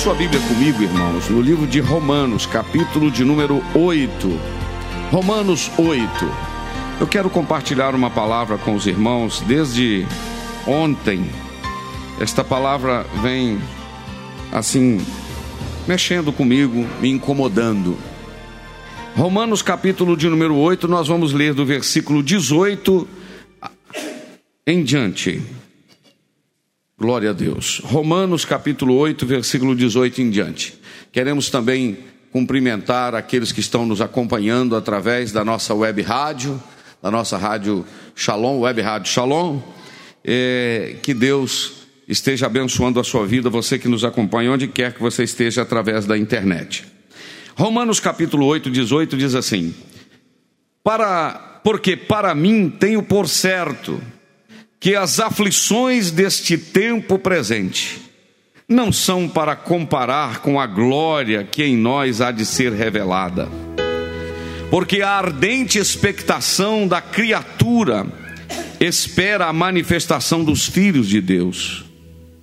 Sua Bíblia comigo, irmãos, no livro de Romanos, capítulo de número 8. Romanos 8. Eu quero compartilhar uma palavra com os irmãos desde ontem. Esta palavra vem assim mexendo comigo, me incomodando. Romanos capítulo de número 8, nós vamos ler do versículo 18 em diante. Glória a Deus. Romanos capítulo 8, versículo 18 em diante. Queremos também cumprimentar aqueles que estão nos acompanhando através da nossa web rádio, da nossa rádio Shalom, web rádio Shalom. É, que Deus esteja abençoando a sua vida, você que nos acompanha, onde quer que você esteja através da internet. Romanos capítulo 8, 18 diz assim: Para, porque para mim tenho por certo que as aflições deste tempo presente não são para comparar com a glória que em nós há de ser revelada. Porque a ardente expectação da criatura espera a manifestação dos filhos de Deus.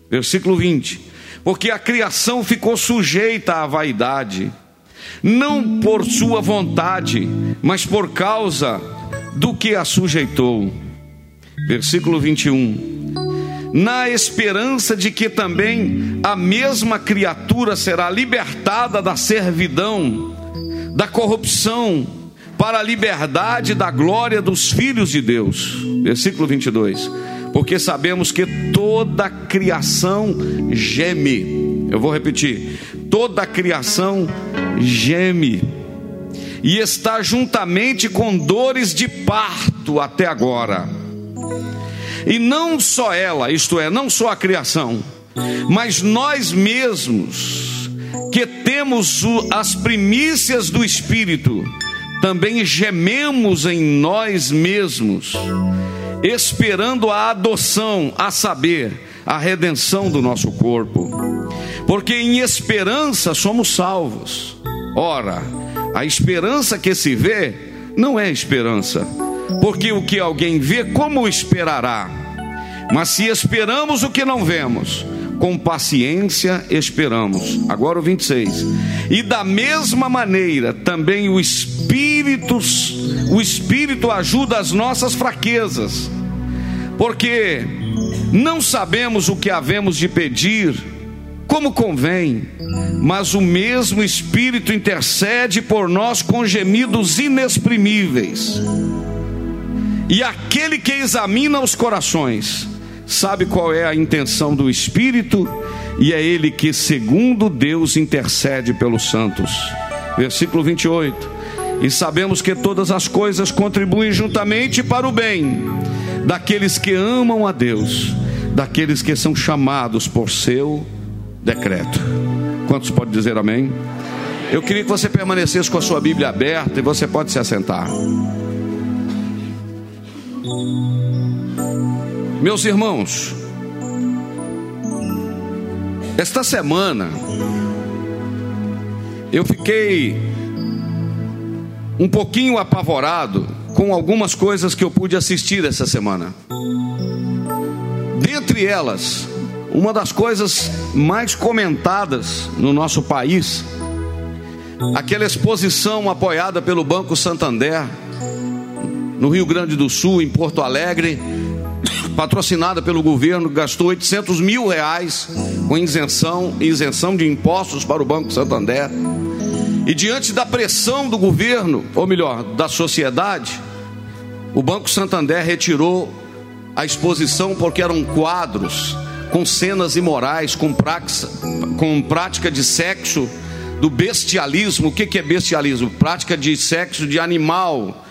Versículo 20: Porque a criação ficou sujeita à vaidade, não por sua vontade, mas por causa do que a sujeitou versículo 21. Na esperança de que também a mesma criatura será libertada da servidão, da corrupção, para a liberdade da glória dos filhos de Deus. Versículo 22. Porque sabemos que toda a criação geme. Eu vou repetir. Toda a criação geme e está juntamente com dores de parto até agora. E não só ela, isto é, não só a criação, mas nós mesmos, que temos as primícias do Espírito, também gememos em nós mesmos, esperando a adoção, a saber, a redenção do nosso corpo. Porque em esperança somos salvos. Ora, a esperança que se vê não é esperança porque o que alguém vê, como esperará? Mas se esperamos o que não vemos, com paciência esperamos. Agora o 26. E da mesma maneira, também o Espírito, o Espírito ajuda as nossas fraquezas. Porque não sabemos o que havemos de pedir como convém, mas o mesmo Espírito intercede por nós com gemidos inexprimíveis. E aquele que examina os corações sabe qual é a intenção do Espírito, e é ele que, segundo Deus, intercede pelos santos. Versículo 28. E sabemos que todas as coisas contribuem juntamente para o bem daqueles que amam a Deus, daqueles que são chamados por seu decreto. Quantos podem dizer amém? Eu queria que você permanecesse com a sua Bíblia aberta e você pode se assentar. Meus irmãos, esta semana eu fiquei um pouquinho apavorado com algumas coisas que eu pude assistir essa semana. Dentre elas, uma das coisas mais comentadas no nosso país, aquela exposição apoiada pelo Banco Santander no Rio Grande do Sul, em Porto Alegre, patrocinada pelo governo, gastou 800 mil reais com isenção, isenção de impostos para o Banco Santander. E diante da pressão do governo, ou melhor, da sociedade, o Banco Santander retirou a exposição porque eram quadros com cenas imorais, com, praxa, com prática de sexo, do bestialismo. O que é bestialismo? Prática de sexo de animal,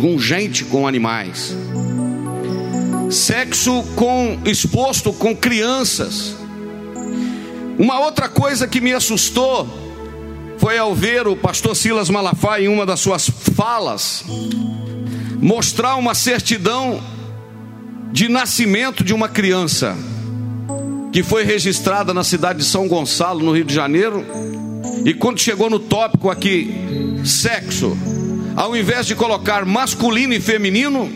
com gente com animais. Sexo com exposto com crianças. Uma outra coisa que me assustou foi ao ver o pastor Silas Malafaia em uma das suas falas mostrar uma certidão de nascimento de uma criança que foi registrada na cidade de São Gonçalo, no Rio de Janeiro. E quando chegou no tópico aqui, sexo, ao invés de colocar masculino e feminino,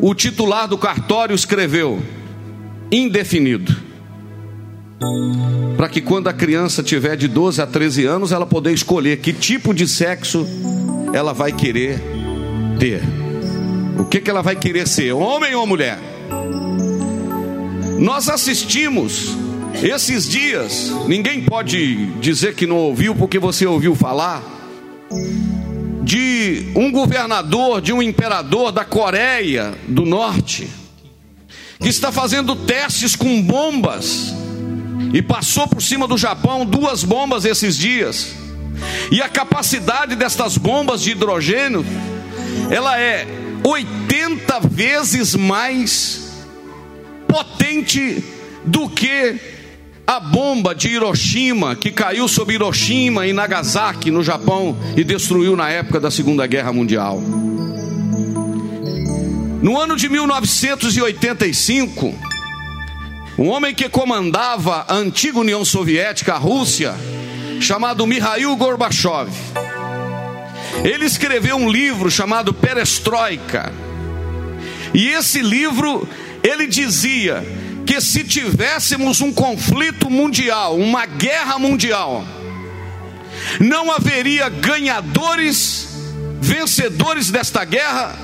o titular do cartório escreveu indefinido. Para que quando a criança tiver de 12 a 13 anos, ela poder escolher que tipo de sexo ela vai querer ter. O que, que ela vai querer ser, homem ou mulher? Nós assistimos esses dias, ninguém pode dizer que não ouviu porque você ouviu falar, de um governador, de um imperador da Coreia do Norte, que está fazendo testes com bombas e passou por cima do Japão duas bombas esses dias. E a capacidade destas bombas de hidrogênio, ela é 80 vezes mais potente do que a bomba de Hiroshima, que caiu sobre Hiroshima e Nagasaki, no Japão, e destruiu na época da Segunda Guerra Mundial. No ano de 1985, um homem que comandava a antiga União Soviética, a Rússia, chamado Mikhail Gorbachev, ele escreveu um livro chamado Perestroika. E esse livro ele dizia que se tivéssemos um conflito mundial, uma guerra mundial, não haveria ganhadores, vencedores desta guerra,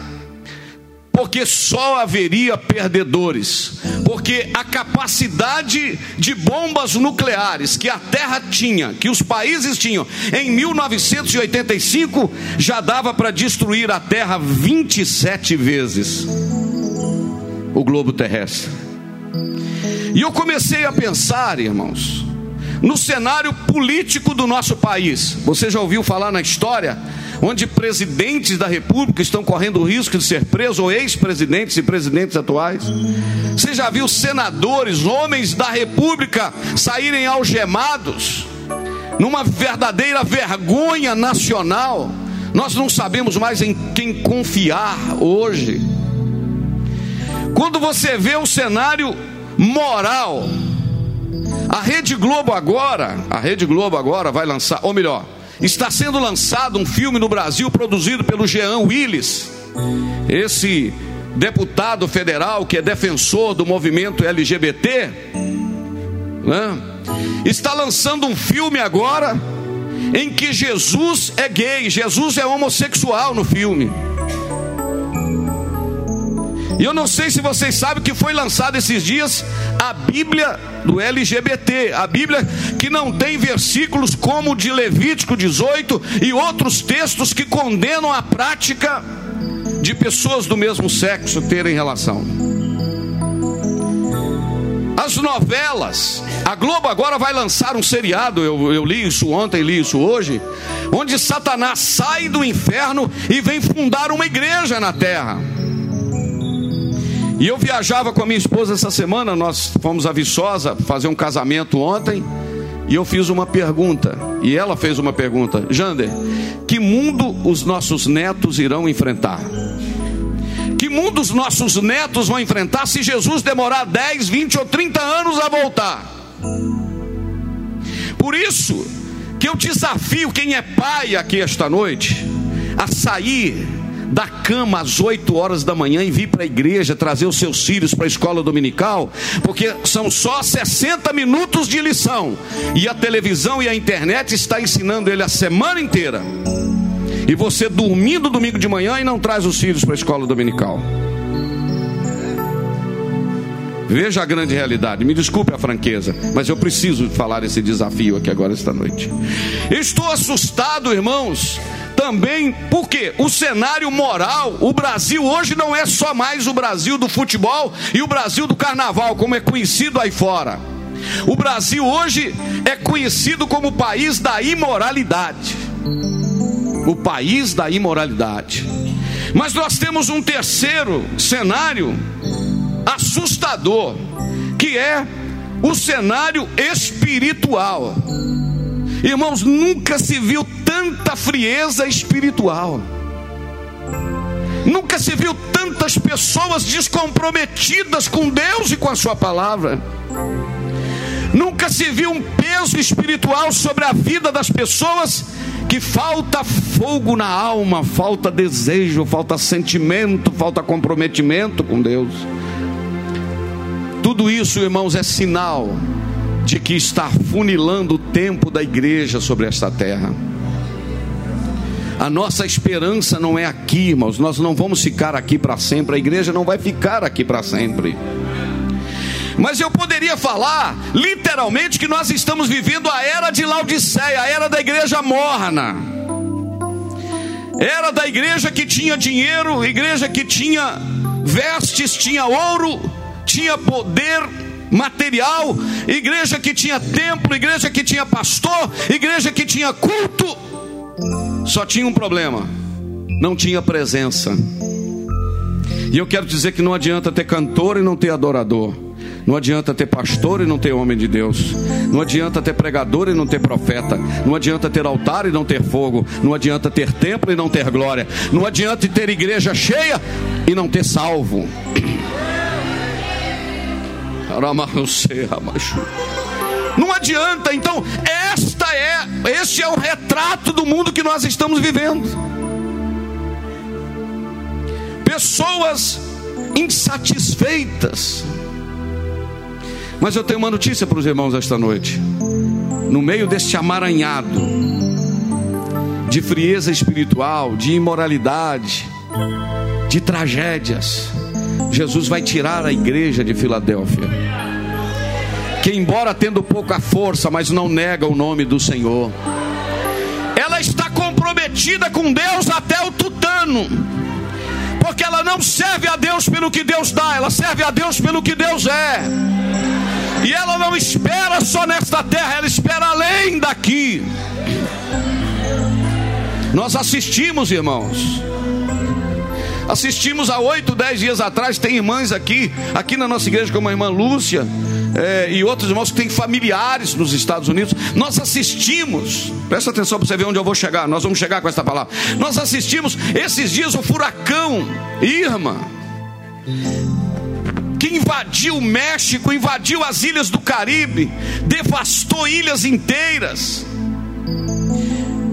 porque só haveria perdedores. Porque a capacidade de bombas nucleares que a Terra tinha, que os países tinham em 1985, já dava para destruir a Terra 27 vezes o globo terrestre. E eu comecei a pensar, irmãos, no cenário político do nosso país. Você já ouviu falar na história onde presidentes da república estão correndo o risco de ser presos, ou ex-presidentes e presidentes atuais? Você já viu senadores, homens da república, saírem algemados, numa verdadeira vergonha nacional? Nós não sabemos mais em quem confiar hoje. Quando você vê o cenário moral, a Rede Globo agora, a Rede Globo agora vai lançar, ou melhor, está sendo lançado um filme no Brasil produzido pelo Jean Willis, esse deputado federal que é defensor do movimento LGBT, né? está lançando um filme agora em que Jesus é gay, Jesus é homossexual no filme. E eu não sei se vocês sabem que foi lançada esses dias a Bíblia do LGBT, a Bíblia que não tem versículos como o de Levítico 18 e outros textos que condenam a prática de pessoas do mesmo sexo terem relação. As novelas, a Globo agora vai lançar um seriado, eu, eu li isso ontem, li isso hoje, onde Satanás sai do inferno e vem fundar uma igreja na terra. E eu viajava com a minha esposa essa semana, nós fomos a Viçosa fazer um casamento ontem, e eu fiz uma pergunta, e ela fez uma pergunta: Jander, que mundo os nossos netos irão enfrentar? Que mundo os nossos netos vão enfrentar se Jesus demorar 10, 20 ou 30 anos a voltar? Por isso que eu desafio quem é pai aqui esta noite a sair da cama às 8 horas da manhã e vir para a igreja trazer os seus filhos para a escola dominical, porque são só 60 minutos de lição e a televisão e a internet está ensinando ele a semana inteira. E você dormindo domingo de manhã e não traz os filhos para a escola dominical. Veja a grande realidade. Me desculpe a franqueza, mas eu preciso falar esse desafio aqui agora esta noite. Estou assustado, irmãos, também porque o cenário moral, o Brasil hoje não é só mais o Brasil do futebol e o Brasil do carnaval, como é conhecido aí fora. O Brasil hoje é conhecido como o país da imoralidade. O país da imoralidade. Mas nós temos um terceiro cenário assustador, que é o cenário espiritual. Irmãos, nunca se viu tanta frieza espiritual. Nunca se viu tantas pessoas descomprometidas com Deus e com a Sua palavra. Nunca se viu um peso espiritual sobre a vida das pessoas que falta fogo na alma, falta desejo, falta sentimento, falta comprometimento com Deus. Tudo isso, irmãos, é sinal de que está funilando o tempo da igreja sobre esta terra. A nossa esperança não é aqui, irmãos. Nós não vamos ficar aqui para sempre. A igreja não vai ficar aqui para sempre. Mas eu poderia falar, literalmente, que nós estamos vivendo a era de Laodiceia, a era da igreja morna. Era da igreja que tinha dinheiro, igreja que tinha vestes, tinha ouro, tinha poder material, igreja que tinha templo, igreja que tinha pastor, igreja que tinha culto. Só tinha um problema: não tinha presença. E eu quero dizer que não adianta ter cantor e não ter adorador. Não adianta ter pastor e não ter homem de Deus. Não adianta ter pregador e não ter profeta. Não adianta ter altar e não ter fogo. Não adianta ter templo e não ter glória. Não adianta ter igreja cheia e não ter salvo. Não adianta, então, esta é, este é o retrato do mundo que nós estamos vivendo. Pessoas insatisfeitas, mas eu tenho uma notícia para os irmãos esta noite. No meio deste amaranhado de frieza espiritual, de imoralidade, de tragédias, Jesus vai tirar a igreja de Filadélfia. Que, embora tendo pouca força, mas não nega o nome do Senhor, ela está comprometida com Deus até o tutano porque ela não serve a Deus pelo que Deus dá, ela serve a Deus pelo que Deus é. E ela não espera só nesta terra, ela espera além daqui. Nós assistimos, irmãos. Assistimos há oito, dez dias atrás. Tem irmãs aqui, aqui na nossa igreja, como a irmã Lúcia, é, e outros irmãos que têm familiares nos Estados Unidos. Nós assistimos, presta atenção para você ver onde eu vou chegar. Nós vamos chegar com esta palavra. Nós assistimos esses dias o furacão Irma que invadiu o México, invadiu as ilhas do Caribe, devastou ilhas inteiras,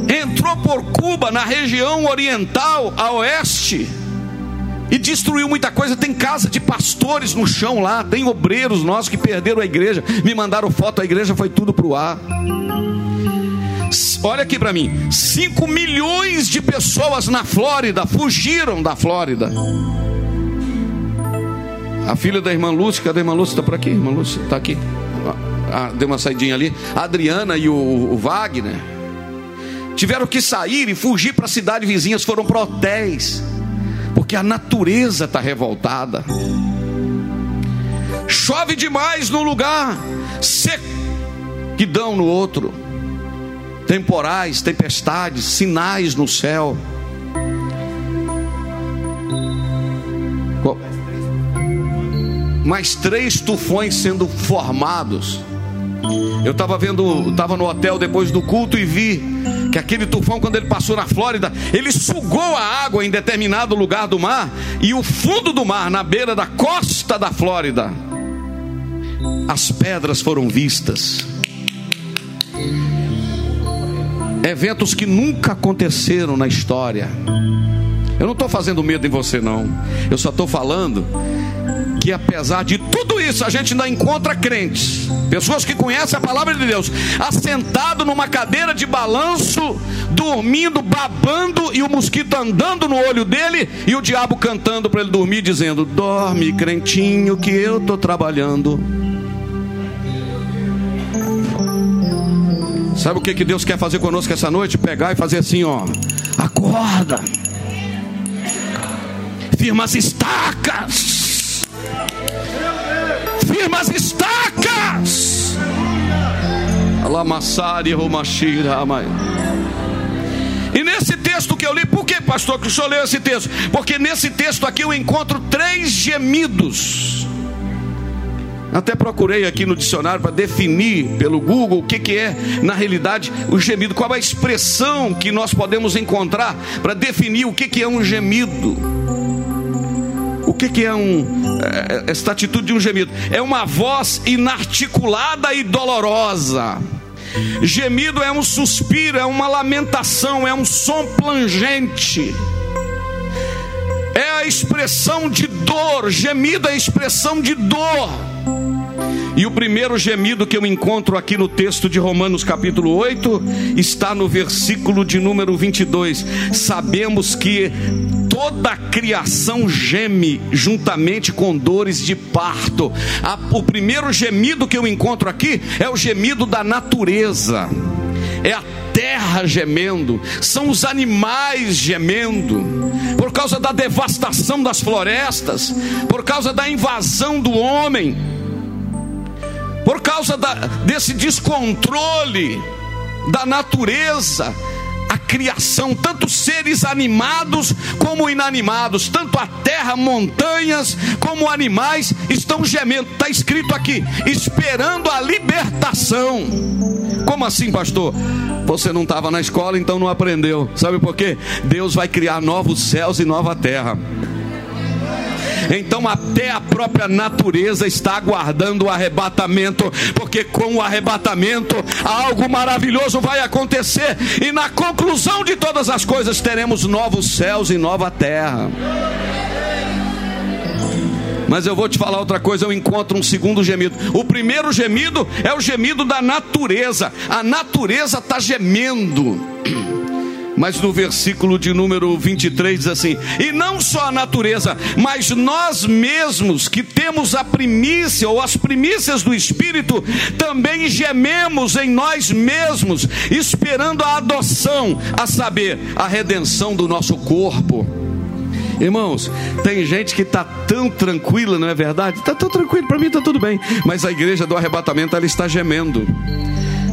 entrou por Cuba, na região oriental, a oeste, e destruiu muita coisa. Tem casa de pastores no chão lá, tem obreiros nossos que perderam a igreja, me mandaram foto, a igreja foi tudo para o ar. Olha aqui para mim: 5 milhões de pessoas na Flórida fugiram da Flórida. A filha da irmã Lúcia, cadê a irmã Lúcia? Está por aqui, irmã Lúcia, está aqui. Ah, deu uma saidinha ali. A Adriana e o, o Wagner tiveram que sair e fugir para a cidade vizinhas, foram para hotéis, porque a natureza está revoltada. Chove demais num lugar, sequidão no outro, temporais, tempestades, sinais no céu. mais três tufões sendo formados. Eu estava vendo, estava no hotel depois do culto e vi que aquele tufão, quando ele passou na Flórida, ele sugou a água em determinado lugar do mar e o fundo do mar, na beira da costa da Flórida, as pedras foram vistas. Eventos que nunca aconteceram na história. Eu não estou fazendo medo em você, não. Eu só estou falando que apesar de tudo isso, a gente ainda encontra crentes, pessoas que conhecem a palavra de Deus, assentado numa cadeira de balanço, dormindo, babando e o mosquito andando no olho dele e o diabo cantando para ele dormir, dizendo: Dorme, crentinho, que eu estou trabalhando. Sabe o que, que Deus quer fazer conosco essa noite? Pegar e fazer assim, ó. Acorda. Firma as estacas. Firma as estacas. Alamassari, Romachira, mãe. E nesse texto que eu li, por que, pastor, que o senhor leu esse texto? Porque nesse texto aqui eu encontro três gemidos até procurei aqui no dicionário para definir pelo Google o que, que é, na realidade, o gemido. Qual a expressão que nós podemos encontrar para definir o que, que é um gemido? Que, que é um, é, esta atitude de um gemido? É uma voz inarticulada e dolorosa. Gemido é um suspiro, é uma lamentação, é um som plangente. É a expressão de dor, gemido é a expressão de dor. E o primeiro gemido que eu encontro aqui no texto de Romanos, capítulo 8, está no versículo de número 22. Sabemos que toda a criação geme juntamente com dores de parto. O primeiro gemido que eu encontro aqui é o gemido da natureza. É a terra gemendo, são os animais gemendo, por causa da devastação das florestas, por causa da invasão do homem por causa da, desse descontrole da natureza, a criação, tanto seres animados como inanimados, tanto a terra, montanhas, como animais, estão gemendo. Está escrito aqui, esperando a libertação. Como assim, pastor? Você não estava na escola, então não aprendeu. Sabe por quê? Deus vai criar novos céus e nova terra. Então, até a própria natureza está aguardando o arrebatamento, porque com o arrebatamento algo maravilhoso vai acontecer, e na conclusão de todas as coisas teremos novos céus e nova terra. Mas eu vou te falar outra coisa, eu encontro um segundo gemido. O primeiro gemido é o gemido da natureza. A natureza está gemendo. Mas no versículo de número 23 diz assim: E não só a natureza, mas nós mesmos que temos a primícia ou as primícias do Espírito, também gememos em nós mesmos, esperando a adoção, a saber, a redenção do nosso corpo. Irmãos, tem gente que está tão tranquila, não é verdade? Está tão tranquilo, para mim está tudo bem. Mas a igreja do arrebatamento, ela está gemendo.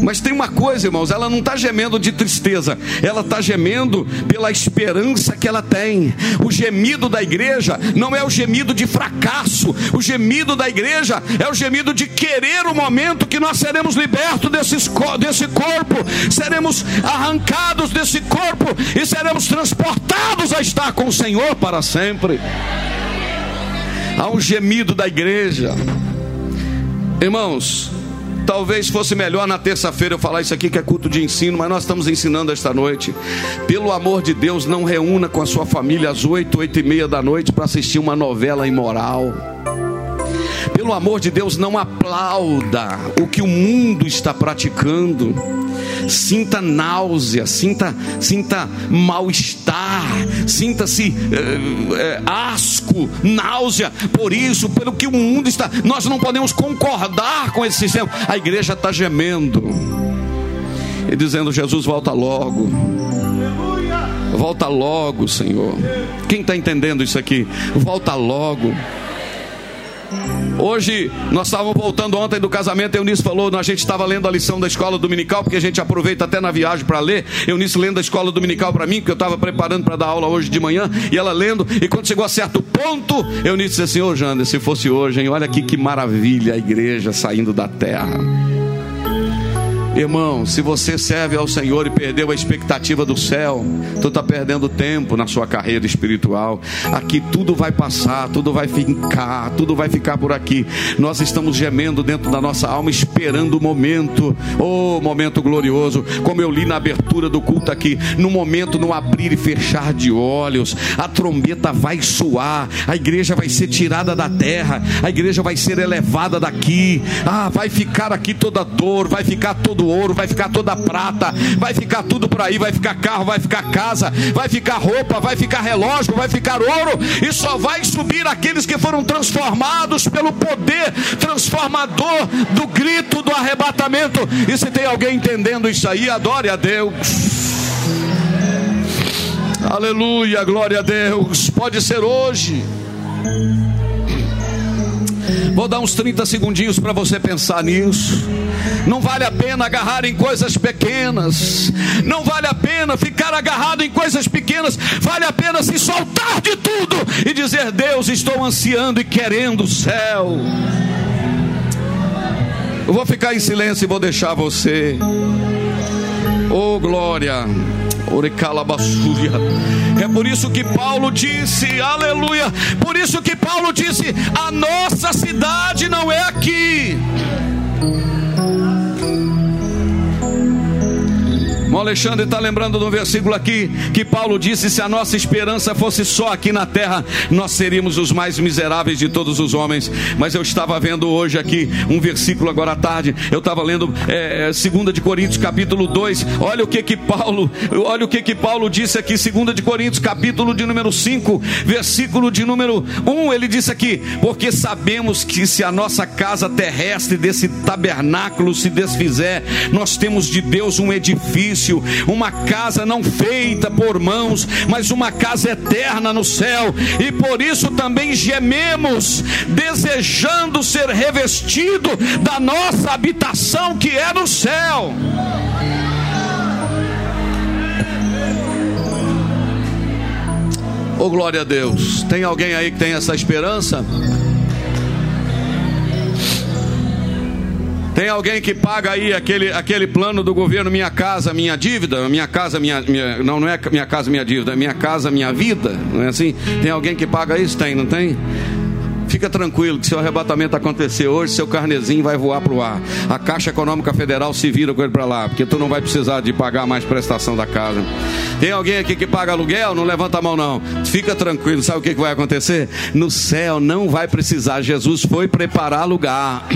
Mas tem uma coisa, irmãos, ela não está gemendo de tristeza, ela está gemendo pela esperança que ela tem. O gemido da igreja não é o gemido de fracasso, o gemido da igreja é o gemido de querer o momento que nós seremos libertos desse, corpo, seremos arrancados desse corpo e seremos transportados a estar com o Senhor para sempre. Há um gemido da igreja. Irmãos, Talvez fosse melhor na terça-feira eu falar isso aqui que é culto de ensino, mas nós estamos ensinando esta noite. Pelo amor de Deus, não reúna com a sua família às oito, oito e meia da noite para assistir uma novela imoral. Pelo amor de Deus, não aplauda o que o mundo está praticando sinta náusea, sinta, sinta mal-estar, sinta-se é, é, asco, náusea, por isso, pelo que o mundo está. Nós não podemos concordar com esse sistema. A igreja está gemendo e dizendo: Jesus, volta logo. Volta logo, Senhor. Quem está entendendo isso aqui? Volta logo. Hoje, nós estávamos voltando ontem do casamento, Eunice falou, a gente estava lendo a lição da escola dominical, porque a gente aproveita até na viagem para ler. Eunice lendo a escola dominical para mim, porque eu estava preparando para dar aula hoje de manhã, e ela lendo, e quando chegou a certo ponto, Eunice disse assim: Ô oh, Jander, se fosse hoje, hein, olha aqui que maravilha a igreja saindo da terra. Irmão, se você serve ao Senhor e perdeu a expectativa do céu, tu está perdendo tempo na sua carreira espiritual. Aqui tudo vai passar, tudo vai ficar, tudo vai ficar por aqui. Nós estamos gemendo dentro da nossa alma, esperando o momento, oh, momento glorioso, como eu li na abertura do culto aqui, no momento, no abrir e fechar de olhos, a trombeta vai soar, a igreja vai ser tirada da terra, a igreja vai ser elevada daqui, ah, vai ficar aqui toda dor, vai ficar todo todo ouro, vai ficar toda prata, vai ficar tudo por aí, vai ficar carro, vai ficar casa, vai ficar roupa, vai ficar relógio, vai ficar ouro, e só vai subir aqueles que foram transformados pelo poder transformador do grito do arrebatamento. E se tem alguém entendendo isso aí, adore a Deus. Aleluia, glória a Deus. Pode ser hoje. Vou dar uns 30 segundinhos para você pensar nisso. Não vale a pena agarrar em coisas pequenas. Não vale a pena ficar agarrado em coisas pequenas. Vale a pena se soltar de tudo e dizer: Deus, estou ansiando e querendo o céu. Eu vou ficar em silêncio e vou deixar você. Oh, glória. É por isso que Paulo disse, aleluia. Por isso que Paulo disse: a nossa cidade não é aqui. O Alexandre está lembrando do versículo aqui que Paulo disse: se a nossa esperança fosse só aqui na terra, nós seríamos os mais miseráveis de todos os homens. Mas eu estava vendo hoje aqui um versículo agora à tarde. Eu estava lendo é, 2 é, de Coríntios capítulo 2. Olha o que que Paulo, olha o que que Paulo disse aqui, 2 de Coríntios capítulo de número 5, versículo de número 1. Ele disse aqui: porque sabemos que se a nossa casa terrestre desse tabernáculo se desfizer, nós temos de Deus um edifício edifício, uma casa não feita por mãos, mas uma casa eterna no céu. E por isso também gememos, desejando ser revestido da nossa habitação que é no céu. Oh glória a Deus. Tem alguém aí que tem essa esperança? Tem alguém que paga aí aquele, aquele plano do governo Minha Casa Minha Dívida? Minha Casa Minha, minha. Não, não é Minha Casa Minha Dívida, é Minha Casa Minha Vida. Não é assim? Tem alguém que paga isso? Tem, não tem? Fica tranquilo que se o arrebatamento acontecer hoje, seu carnezinho vai voar para o ar. A Caixa Econômica Federal se vira com ele para lá, porque tu não vai precisar de pagar mais prestação da casa. Tem alguém aqui que paga aluguel? Não levanta a mão não. Fica tranquilo, sabe o que vai acontecer? No céu não vai precisar. Jesus foi preparar lugar.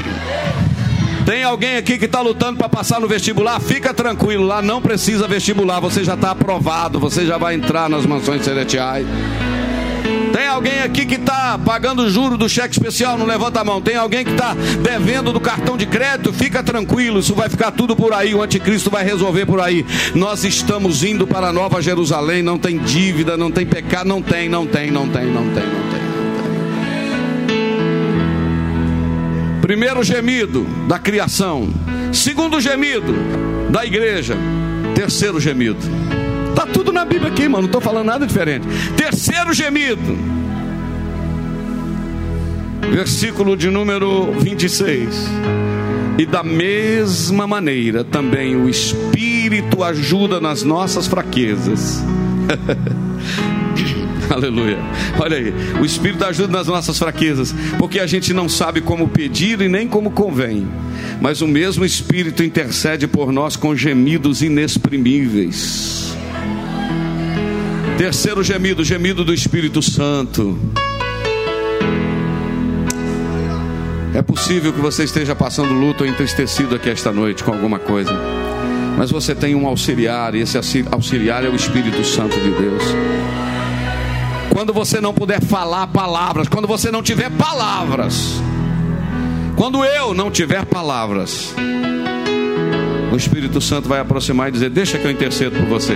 Tem alguém aqui que está lutando para passar no vestibular? Fica tranquilo, lá não precisa vestibular, você já está aprovado, você já vai entrar nas mansões celestiais. Tem alguém aqui que está pagando o juro do cheque especial? Não levanta a mão. Tem alguém que está devendo do cartão de crédito? Fica tranquilo, isso vai ficar tudo por aí. O anticristo vai resolver por aí. Nós estamos indo para Nova Jerusalém. Não tem dívida, não tem pecado, não tem, não tem, não tem, não tem, não tem. Primeiro gemido da criação. Segundo gemido da igreja. Terceiro gemido. Tá tudo na Bíblia aqui, mano. Não estou falando nada diferente. Terceiro gemido. Versículo de número 26. E da mesma maneira também o Espírito ajuda nas nossas fraquezas. Aleluia. Olha aí, o Espírito ajuda nas nossas fraquezas, porque a gente não sabe como pedir e nem como convém. Mas o mesmo Espírito intercede por nós com gemidos inexprimíveis. Terceiro gemido, gemido do Espírito Santo. É possível que você esteja passando luto ou entristecido aqui esta noite com alguma coisa. Mas você tem um auxiliar, e esse auxiliar é o Espírito Santo de Deus. Quando você não puder falar palavras, quando você não tiver palavras, quando eu não tiver palavras, o Espírito Santo vai aproximar e dizer: Deixa que eu intercedo por você,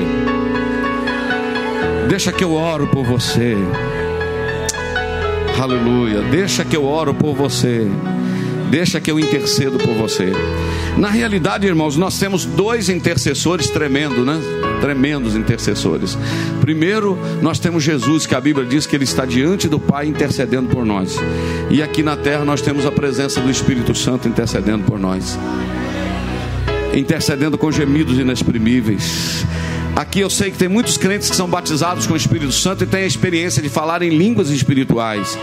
deixa que eu oro por você. Aleluia, deixa que eu oro por você, deixa que eu intercedo por você. Na realidade, irmãos, nós temos dois intercessores tremendos, né? tremendos intercessores. Primeiro, nós temos Jesus, que a Bíblia diz que ele está diante do Pai intercedendo por nós. E aqui na terra nós temos a presença do Espírito Santo intercedendo por nós. intercedendo com gemidos inexprimíveis. Aqui eu sei que tem muitos crentes que são batizados com o Espírito Santo e têm a experiência de falar em línguas espirituais.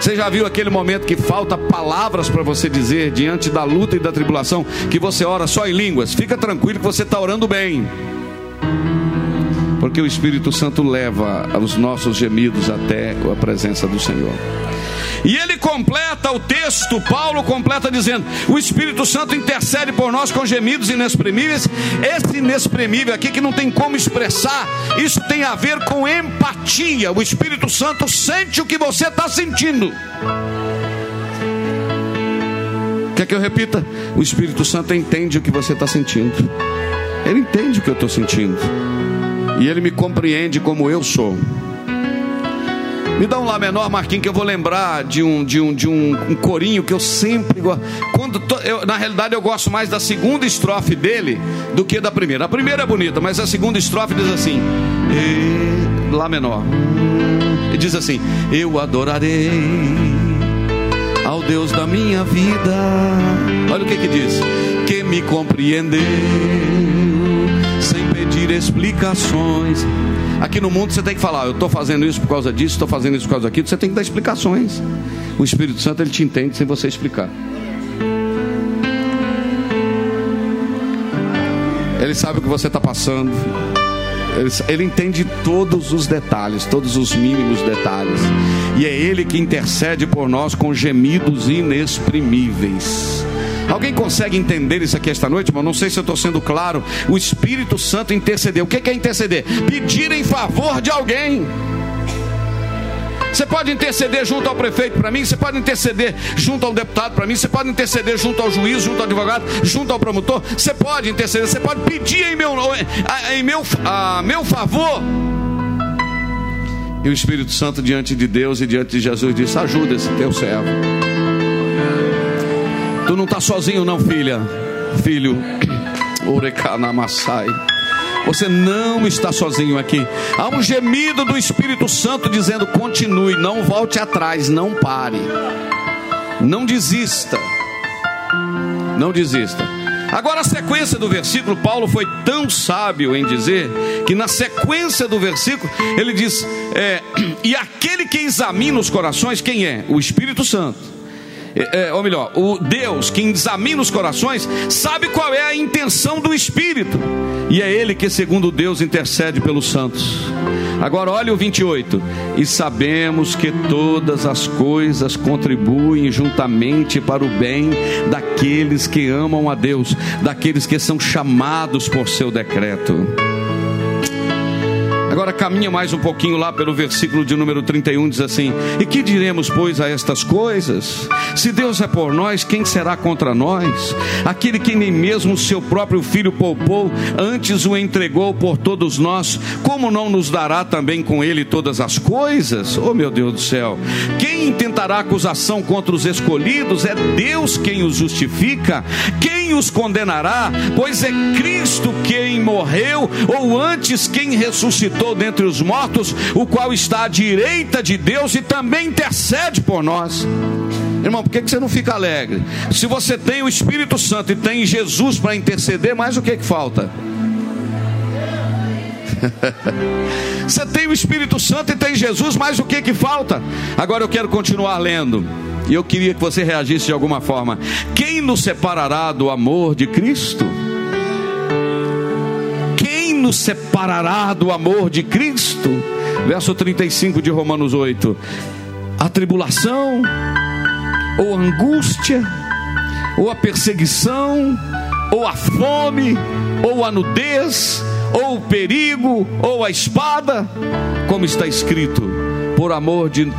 Você já viu aquele momento que falta palavras para você dizer diante da luta e da tribulação, que você ora só em línguas? Fica tranquilo que você está orando bem. Porque o Espírito Santo leva os nossos gemidos até a presença do Senhor. E ele completa o texto, Paulo completa dizendo: o Espírito Santo intercede por nós com gemidos inexprimíveis. Esse inexprimível aqui que não tem como expressar, isso tem a ver com empatia. O Espírito Santo sente o que você está sentindo. Quer que eu repita? O Espírito Santo entende o que você está sentindo. Ele entende o que eu estou sentindo. E ele me compreende como eu sou. Me dá um Lá menor, Marquinhos, que eu vou lembrar de um, de um, de um, um corinho que eu sempre gosto. Quando to, eu, na realidade, eu gosto mais da segunda estrofe dele do que da primeira. A primeira é bonita, mas a segunda estrofe diz assim: e, Lá menor. E diz assim: Eu adorarei ao Deus da minha vida. Olha o que que diz: Que me compreendeu sem pedir explicações. Aqui no mundo você tem que falar, eu estou fazendo isso por causa disso, estou fazendo isso por causa daquilo. Você tem que dar explicações. O Espírito Santo ele te entende sem você explicar. Ele sabe o que você está passando. Ele, ele, entende todos os detalhes, todos os mínimos detalhes. E é Ele que intercede por nós com gemidos inexprimíveis. Alguém consegue entender isso aqui esta noite, irmão? Não sei se eu estou sendo claro. O Espírito Santo intercedeu. O que é interceder? Pedir em favor de alguém. Você pode interceder junto ao prefeito para mim, você pode interceder junto ao deputado para mim, você pode interceder junto ao juiz, junto ao advogado, junto ao promotor. Você pode interceder, você pode pedir em meu, em meu, a meu favor. E o Espírito Santo diante de Deus e diante de Jesus disse: ajuda esse teu servo. Tu não está sozinho, não, filha, filho. Orecanamassai. Você não está sozinho aqui. Há um gemido do Espírito Santo dizendo: continue, não volte atrás, não pare, não desista, não desista. Agora, a sequência do versículo, Paulo foi tão sábio em dizer que na sequência do versículo ele diz: é, e aquele que examina os corações, quem é? O Espírito Santo é, ou melhor, o Deus que examina os corações, sabe qual é a intenção do Espírito, e é Ele que, segundo Deus, intercede pelos santos. Agora, olha o 28. E sabemos que todas as coisas contribuem juntamente para o bem daqueles que amam a Deus, daqueles que são chamados por seu decreto. Agora caminha mais um pouquinho lá pelo versículo de número 31, diz assim: E que diremos, pois, a estas coisas? Se Deus é por nós, quem será contra nós? Aquele que nem mesmo seu próprio filho poupou, antes o entregou por todos nós, como não nos dará também com ele todas as coisas? Oh meu Deus do céu! Quem intentará acusação contra os escolhidos? É Deus quem os justifica. Quem os condenará? Pois é Cristo quem morreu, ou antes quem ressuscitou ressuscitou dentre os mortos, o qual está à direita de Deus e também intercede por nós. Irmão, por que você não fica alegre? Se você tem o Espírito Santo e tem Jesus para interceder, mais o que, que falta? você tem o Espírito Santo e tem Jesus, mais o que, que falta? Agora eu quero continuar lendo. E eu queria que você reagisse de alguma forma. Quem nos separará do amor de Cristo? Nos separará do amor de Cristo? Verso 35 de Romanos 8: A tribulação, ou a angústia, ou a perseguição, ou a fome, ou a nudez, ou o perigo, ou a espada, como está escrito, por amor de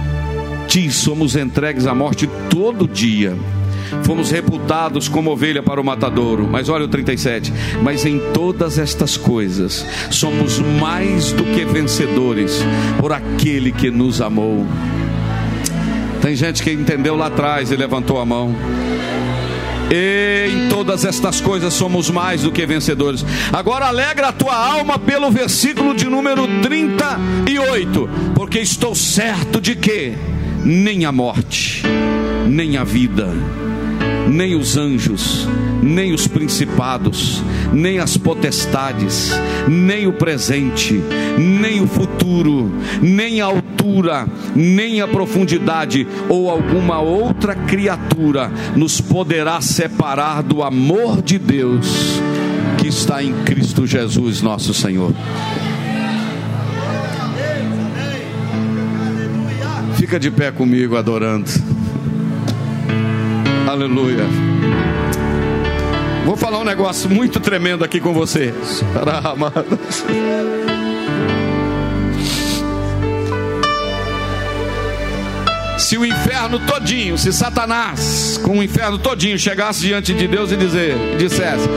ti somos entregues à morte todo dia fomos reputados como ovelha para o matadouro. Mas olha o 37. Mas em todas estas coisas somos mais do que vencedores por aquele que nos amou. Tem gente que entendeu lá atrás e levantou a mão. E em todas estas coisas somos mais do que vencedores. Agora alegra a tua alma pelo versículo de número 38, porque estou certo de que nem a morte, nem a vida, nem os anjos, nem os principados, nem as potestades, nem o presente, nem o futuro, nem a altura, nem a profundidade ou alguma outra criatura nos poderá separar do amor de Deus que está em Cristo Jesus, nosso Senhor. Fica de pé comigo adorando. Aleluia. Vou falar um negócio muito tremendo aqui com você. Se o inferno todinho, se Satanás com o inferno todinho chegasse diante de Deus e dizer, dissesse: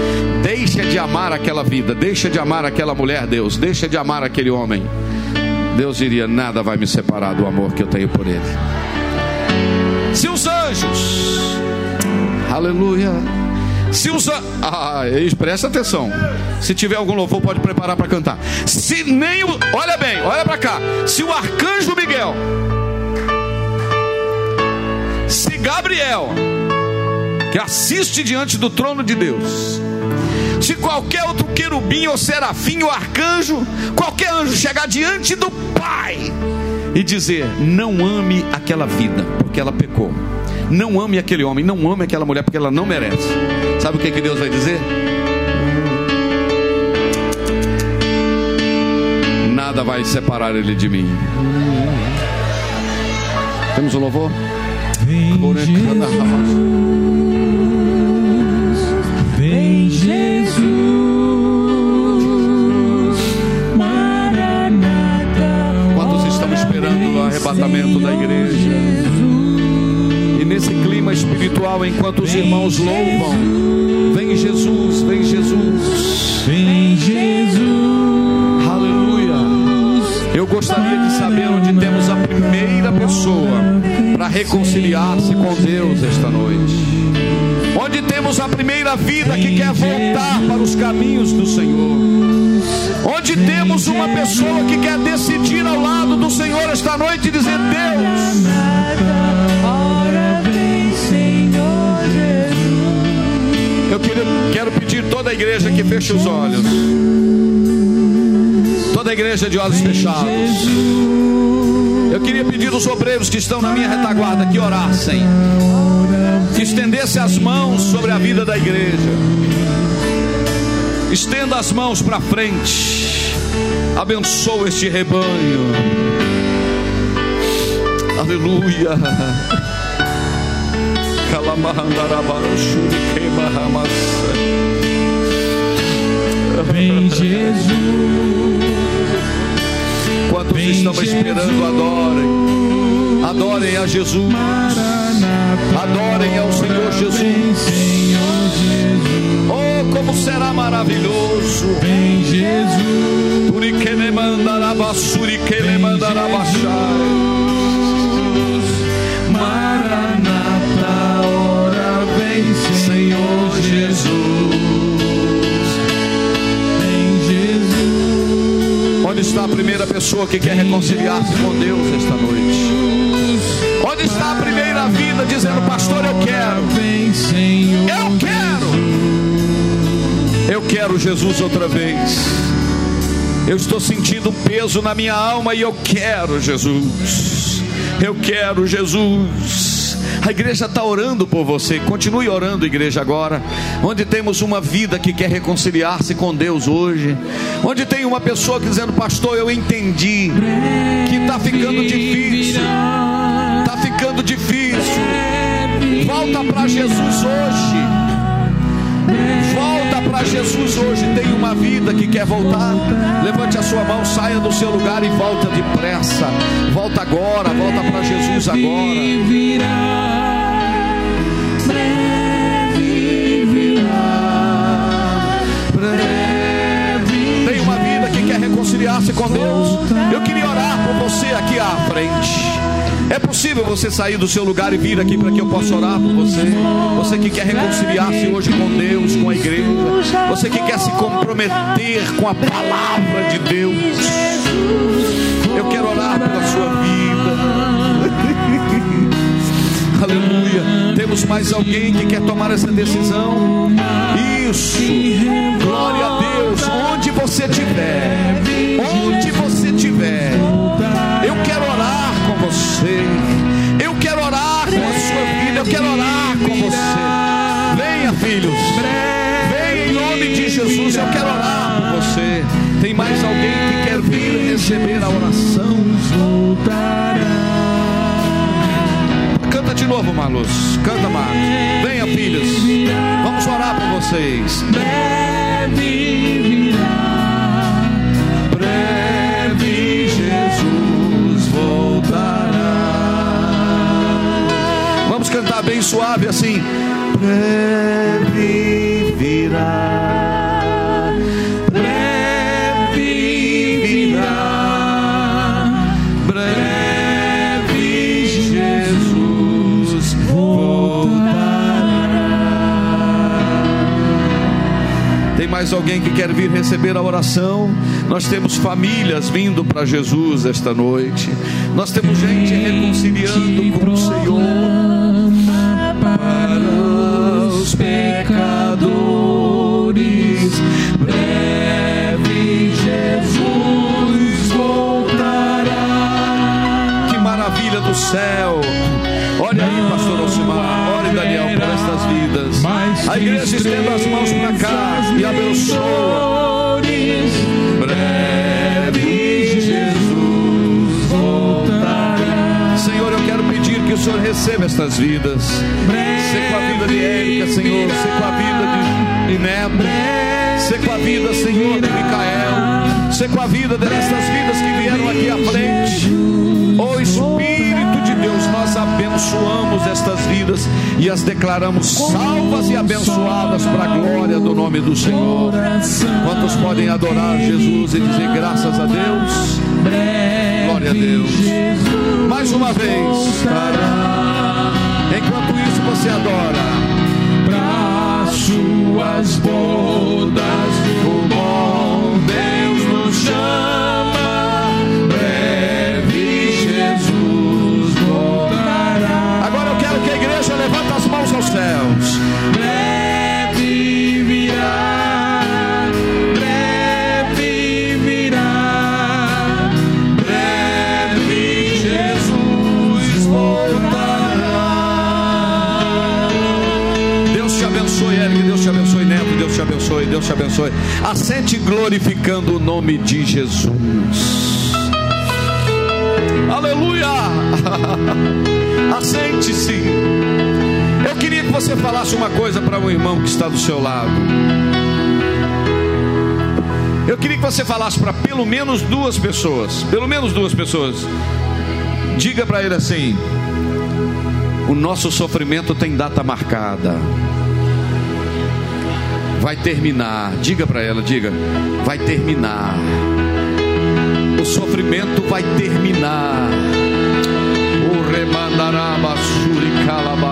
"Deixa de amar aquela vida, deixa de amar aquela mulher, Deus, deixa de amar aquele homem". Deus diria: "Nada vai me separar do amor que eu tenho por ele". Se os anjos Aleluia. Se usa. Ah, presta atenção. Se tiver algum louvor, pode preparar para cantar. Se nem o. Olha bem, olha para cá. Se o arcanjo Miguel. Se Gabriel. Que assiste diante do trono de Deus. Se qualquer outro querubim ou serafim ou arcanjo. Qualquer anjo chegar diante do Pai. E dizer: Não ame aquela vida, porque ela pecou não ame aquele homem, não ame aquela mulher, porque ela não merece. Sabe o que, que Deus vai dizer? Nada vai separar ele de mim. Temos o um louvor? Vem Jesus, vem Jesus, Maranata. Quantos estão esperando o arrebatamento da igreja? Espiritual enquanto os irmãos louvam. Vem Jesus, vem Jesus. Vem Jesus. Aleluia. Eu gostaria de saber onde temos a primeira pessoa para reconciliar-se com Deus esta noite. Onde temos a primeira vida que quer voltar para os caminhos do Senhor. Onde temos uma pessoa que quer decidir ao lado do Senhor esta noite e dizer: Deus, Quero, pedir toda a igreja que feche os olhos. Toda a igreja de olhos fechados. Eu queria pedir aos obreiros que estão na minha retaguarda que orassem. Que estendessem as mãos sobre a vida da igreja. Estenda as mãos para frente. Abençoa este rebanho. Aleluia. Vem Jesus. Quantos Vem estão Jesus. esperando, adorem. Adorem a Jesus. Adorem ao Senhor Jesus. Oh, como será maravilhoso. Vem Jesus. Turique le mandará basuri que le mandará baixar. Está a primeira pessoa que quer reconciliar-se com Deus esta noite? Onde está a primeira vida dizendo, pastor, eu quero. Eu quero. Eu quero Jesus outra vez. Eu estou sentindo um peso na minha alma e eu quero Jesus. Eu quero Jesus. A igreja está orando por você. Continue orando, igreja, agora. Onde temos uma vida que quer reconciliar-se com Deus hoje. Onde tem uma pessoa dizendo, pastor, eu entendi que está ficando difícil. Está ficando difícil. Volta para Jesus hoje. Volta para Jesus hoje. Tem uma vida que quer voltar. Levante a sua mão, saia do seu lugar e volta depressa. Volta agora, volta para Jesus agora. Com Deus. Eu queria orar por você aqui à frente. É possível você sair do seu lugar e vir aqui para que eu possa orar por você? Você que quer reconciliar-se hoje com Deus, com a igreja. Você que quer se comprometer com a palavra de Deus. Eu quero orar pela sua vida. Aleluia. Temos mais alguém que quer tomar essa decisão? Isso. Glória a Deus. Você estiver, onde você estiver, eu quero orar com você. Eu quero orar com a sua vida. Eu quero orar com você. Venha, filhos. Venha em nome de Jesus. Eu quero orar com você. Tem mais alguém que quer vir receber a oração? Canta de novo, Marlos. Canta, Marlos. Venha, filhos. Vamos orar por vocês. Breve cantar bem suave assim. Breve virá. mais alguém que quer vir receber a oração? Nós temos famílias vindo para Jesus esta noite. Nós temos gente reconciliando com o Senhor. Para os pecadores, breve Jesus voltará. Que maravilha do céu! Olha aí, pastor Alcimar, ore Daniel por estas vidas. A igreja estenda as mãos para cá e abençoa. Breve que o Senhor receba estas vidas. Ser com a vida de Érica, Senhor. Ser com a vida de, Neto. Ser com a vida, Senhor, de Micael. Ser com a vida destas vidas que vieram aqui à frente. Oh Espírito de Deus, nós abençoamos estas vidas e as declaramos salvas e abençoadas para a glória do nome do Senhor. Quantos podem adorar Jesus e dizer graças a Deus? Glória a Deus. Mais uma vez, enquanto isso você adora, para suas bodas, o bom Deus nos chama. Breve Jesus voltará. Agora eu quero que a igreja levante as mãos aos céus. Breve Deus te abençoe. Assente glorificando o nome de Jesus. Aleluia! Assente-se. Eu queria que você falasse uma coisa para o irmão que está do seu lado. Eu queria que você falasse para pelo menos duas pessoas. Pelo menos duas pessoas. Diga para ele assim: O nosso sofrimento tem data marcada. Vai terminar. Diga para ela, diga. Vai terminar. O sofrimento vai terminar. O remandará basuri calabai.